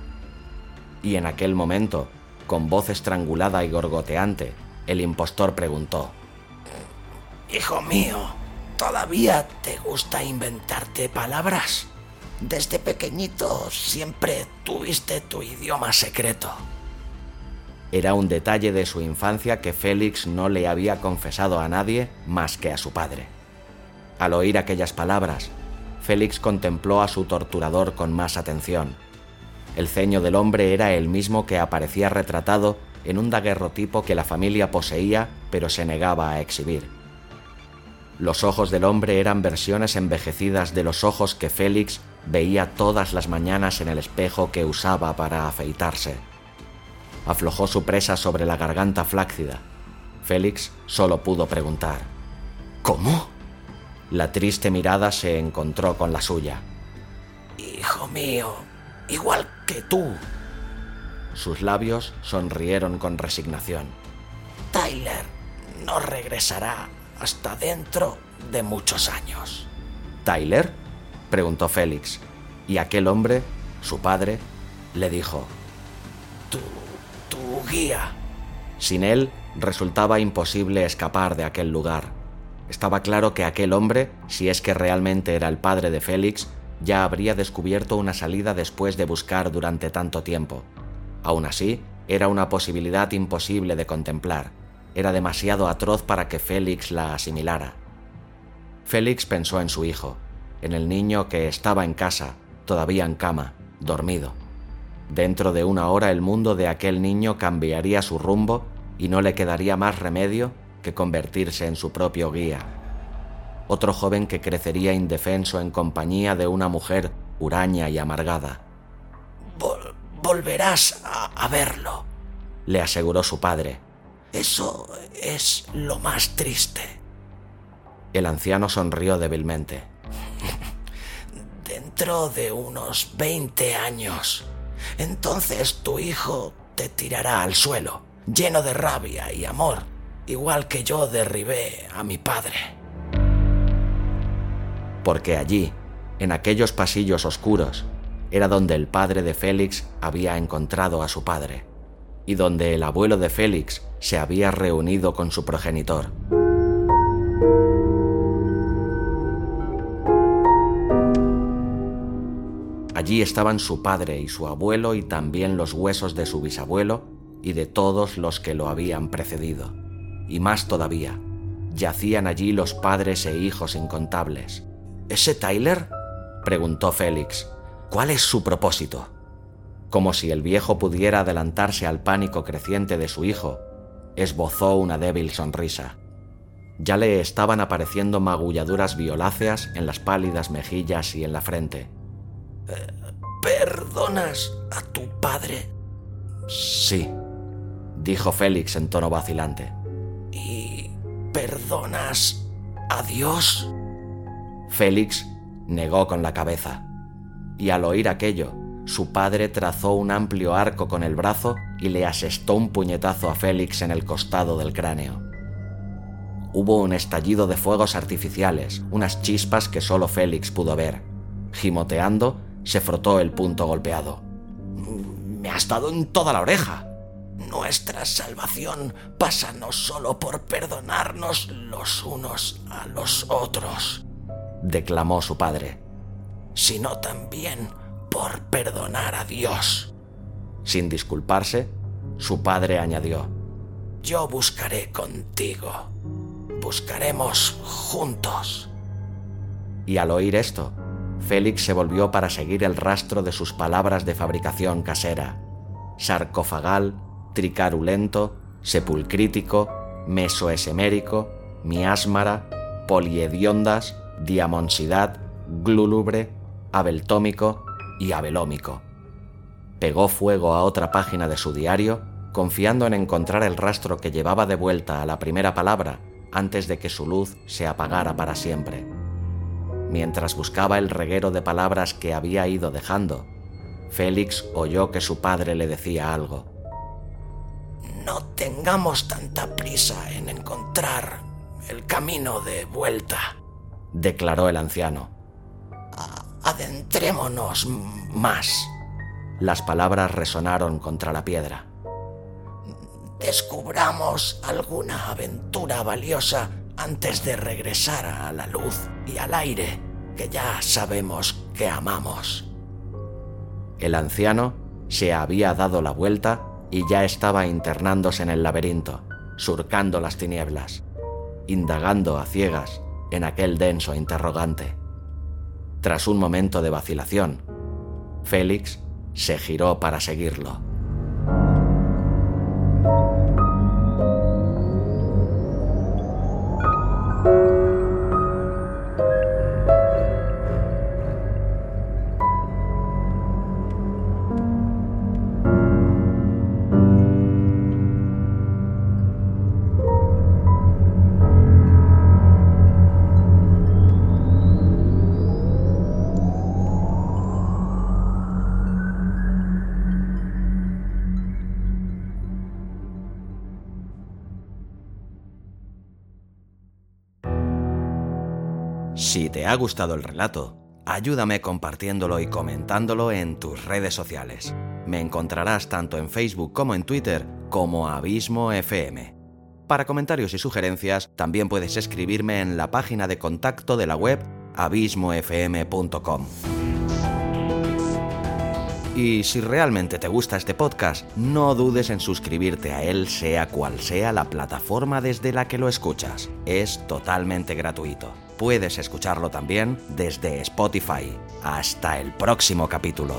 Speaker 1: Y en aquel momento, con voz estrangulada y gorgoteante, el impostor preguntó,
Speaker 2: Hijo mío, ¿todavía te gusta inventarte palabras? Desde pequeñito siempre tuviste tu idioma secreto.
Speaker 1: Era un detalle de su infancia que Félix no le había confesado a nadie más que a su padre. Al oír aquellas palabras, Félix contempló a su torturador con más atención. El ceño del hombre era el mismo que aparecía retratado en un daguerrotipo que la familia poseía pero se negaba a exhibir. Los ojos del hombre eran versiones envejecidas de los ojos que Félix veía todas las mañanas en el espejo que usaba para afeitarse aflojó su presa sobre la garganta flácida. Félix solo pudo preguntar.
Speaker 2: ¿Cómo?
Speaker 1: La triste mirada se encontró con la suya.
Speaker 2: Hijo mío, igual que tú.
Speaker 1: Sus labios sonrieron con resignación.
Speaker 2: Tyler no regresará hasta dentro de muchos años.
Speaker 1: ¿Tyler? preguntó Félix, y aquel hombre, su padre, le dijo,
Speaker 2: Tú guía.
Speaker 1: Sin él resultaba imposible escapar de aquel lugar. Estaba claro que aquel hombre, si es que realmente era el padre de Félix, ya habría descubierto una salida después de buscar durante tanto tiempo. Aún así, era una posibilidad imposible de contemplar. Era demasiado atroz para que Félix la asimilara. Félix pensó en su hijo, en el niño que estaba en casa, todavía en cama, dormido. Dentro de una hora el mundo de aquel niño cambiaría su rumbo y no le quedaría más remedio que convertirse en su propio guía. Otro joven que crecería indefenso en compañía de una mujer huraña y amargada.
Speaker 2: volverás a verlo,
Speaker 1: le aseguró su padre.
Speaker 2: Eso es lo más triste.
Speaker 1: El anciano sonrió débilmente.
Speaker 2: Dentro de unos 20 años entonces tu hijo te tirará al suelo, lleno de rabia y amor, igual que yo derribé a mi padre.
Speaker 1: Porque allí, en aquellos pasillos oscuros, era donde el padre de Félix había encontrado a su padre, y donde el abuelo de Félix se había reunido con su progenitor. Allí estaban su padre y su abuelo y también los huesos de su bisabuelo y de todos los que lo habían precedido. Y más todavía, yacían allí los padres e hijos incontables. ¿Ese Tyler? preguntó Félix. ¿Cuál es su propósito? Como si el viejo pudiera adelantarse al pánico creciente de su hijo, esbozó una débil sonrisa. Ya le estaban apareciendo magulladuras violáceas en las pálidas mejillas y en la frente.
Speaker 2: ¿Perdonas a tu padre?
Speaker 1: Sí, dijo Félix en tono vacilante.
Speaker 2: ¿Y perdonas a Dios?
Speaker 1: Félix negó con la cabeza, y al oír aquello, su padre trazó un amplio arco con el brazo y le asestó un puñetazo a Félix en el costado del cráneo. Hubo un estallido de fuegos artificiales, unas chispas que solo Félix pudo ver. Gimoteando, se frotó el punto golpeado.
Speaker 2: Me has dado en toda la oreja. Nuestra salvación pasa no solo por perdonarnos los unos a los otros,
Speaker 1: declamó su padre,
Speaker 2: sino también por perdonar a Dios.
Speaker 1: Sin disculparse, su padre añadió,
Speaker 2: Yo buscaré contigo. Buscaremos juntos.
Speaker 1: Y al oír esto, Félix se volvió para seguir el rastro de sus palabras de fabricación casera. Sarcofagal, tricarulento, sepulcrítico, mesoesemérico, miásmara, poliediondas, diamonsidad, glulubre, abeltómico y abelómico. Pegó fuego a otra página de su diario confiando en encontrar el rastro que llevaba de vuelta a la primera palabra antes de que su luz se apagara para siempre. Mientras buscaba el reguero de palabras que había ido dejando, Félix oyó que su padre le decía algo.
Speaker 2: No tengamos tanta prisa en encontrar el camino de vuelta,
Speaker 1: declaró el anciano.
Speaker 2: Adentrémonos más.
Speaker 1: Las palabras resonaron contra la piedra.
Speaker 2: Descubramos alguna aventura valiosa antes de regresar a la luz y al aire que ya sabemos que amamos.
Speaker 1: El anciano se había dado la vuelta y ya estaba internándose en el laberinto, surcando las tinieblas, indagando a ciegas en aquel denso interrogante. Tras un momento de vacilación, Félix se giró para seguirlo. Te ha gustado el relato, ayúdame compartiéndolo y comentándolo en tus redes sociales. Me encontrarás tanto en Facebook como en Twitter como Abismo FM. Para comentarios y sugerencias, también puedes escribirme en la página de contacto de la web abismofm.com. Y si realmente te gusta este podcast, no dudes en suscribirte a él sea cual sea la plataforma desde la que lo escuchas. Es totalmente gratuito. Puedes escucharlo también desde Spotify. Hasta el próximo capítulo.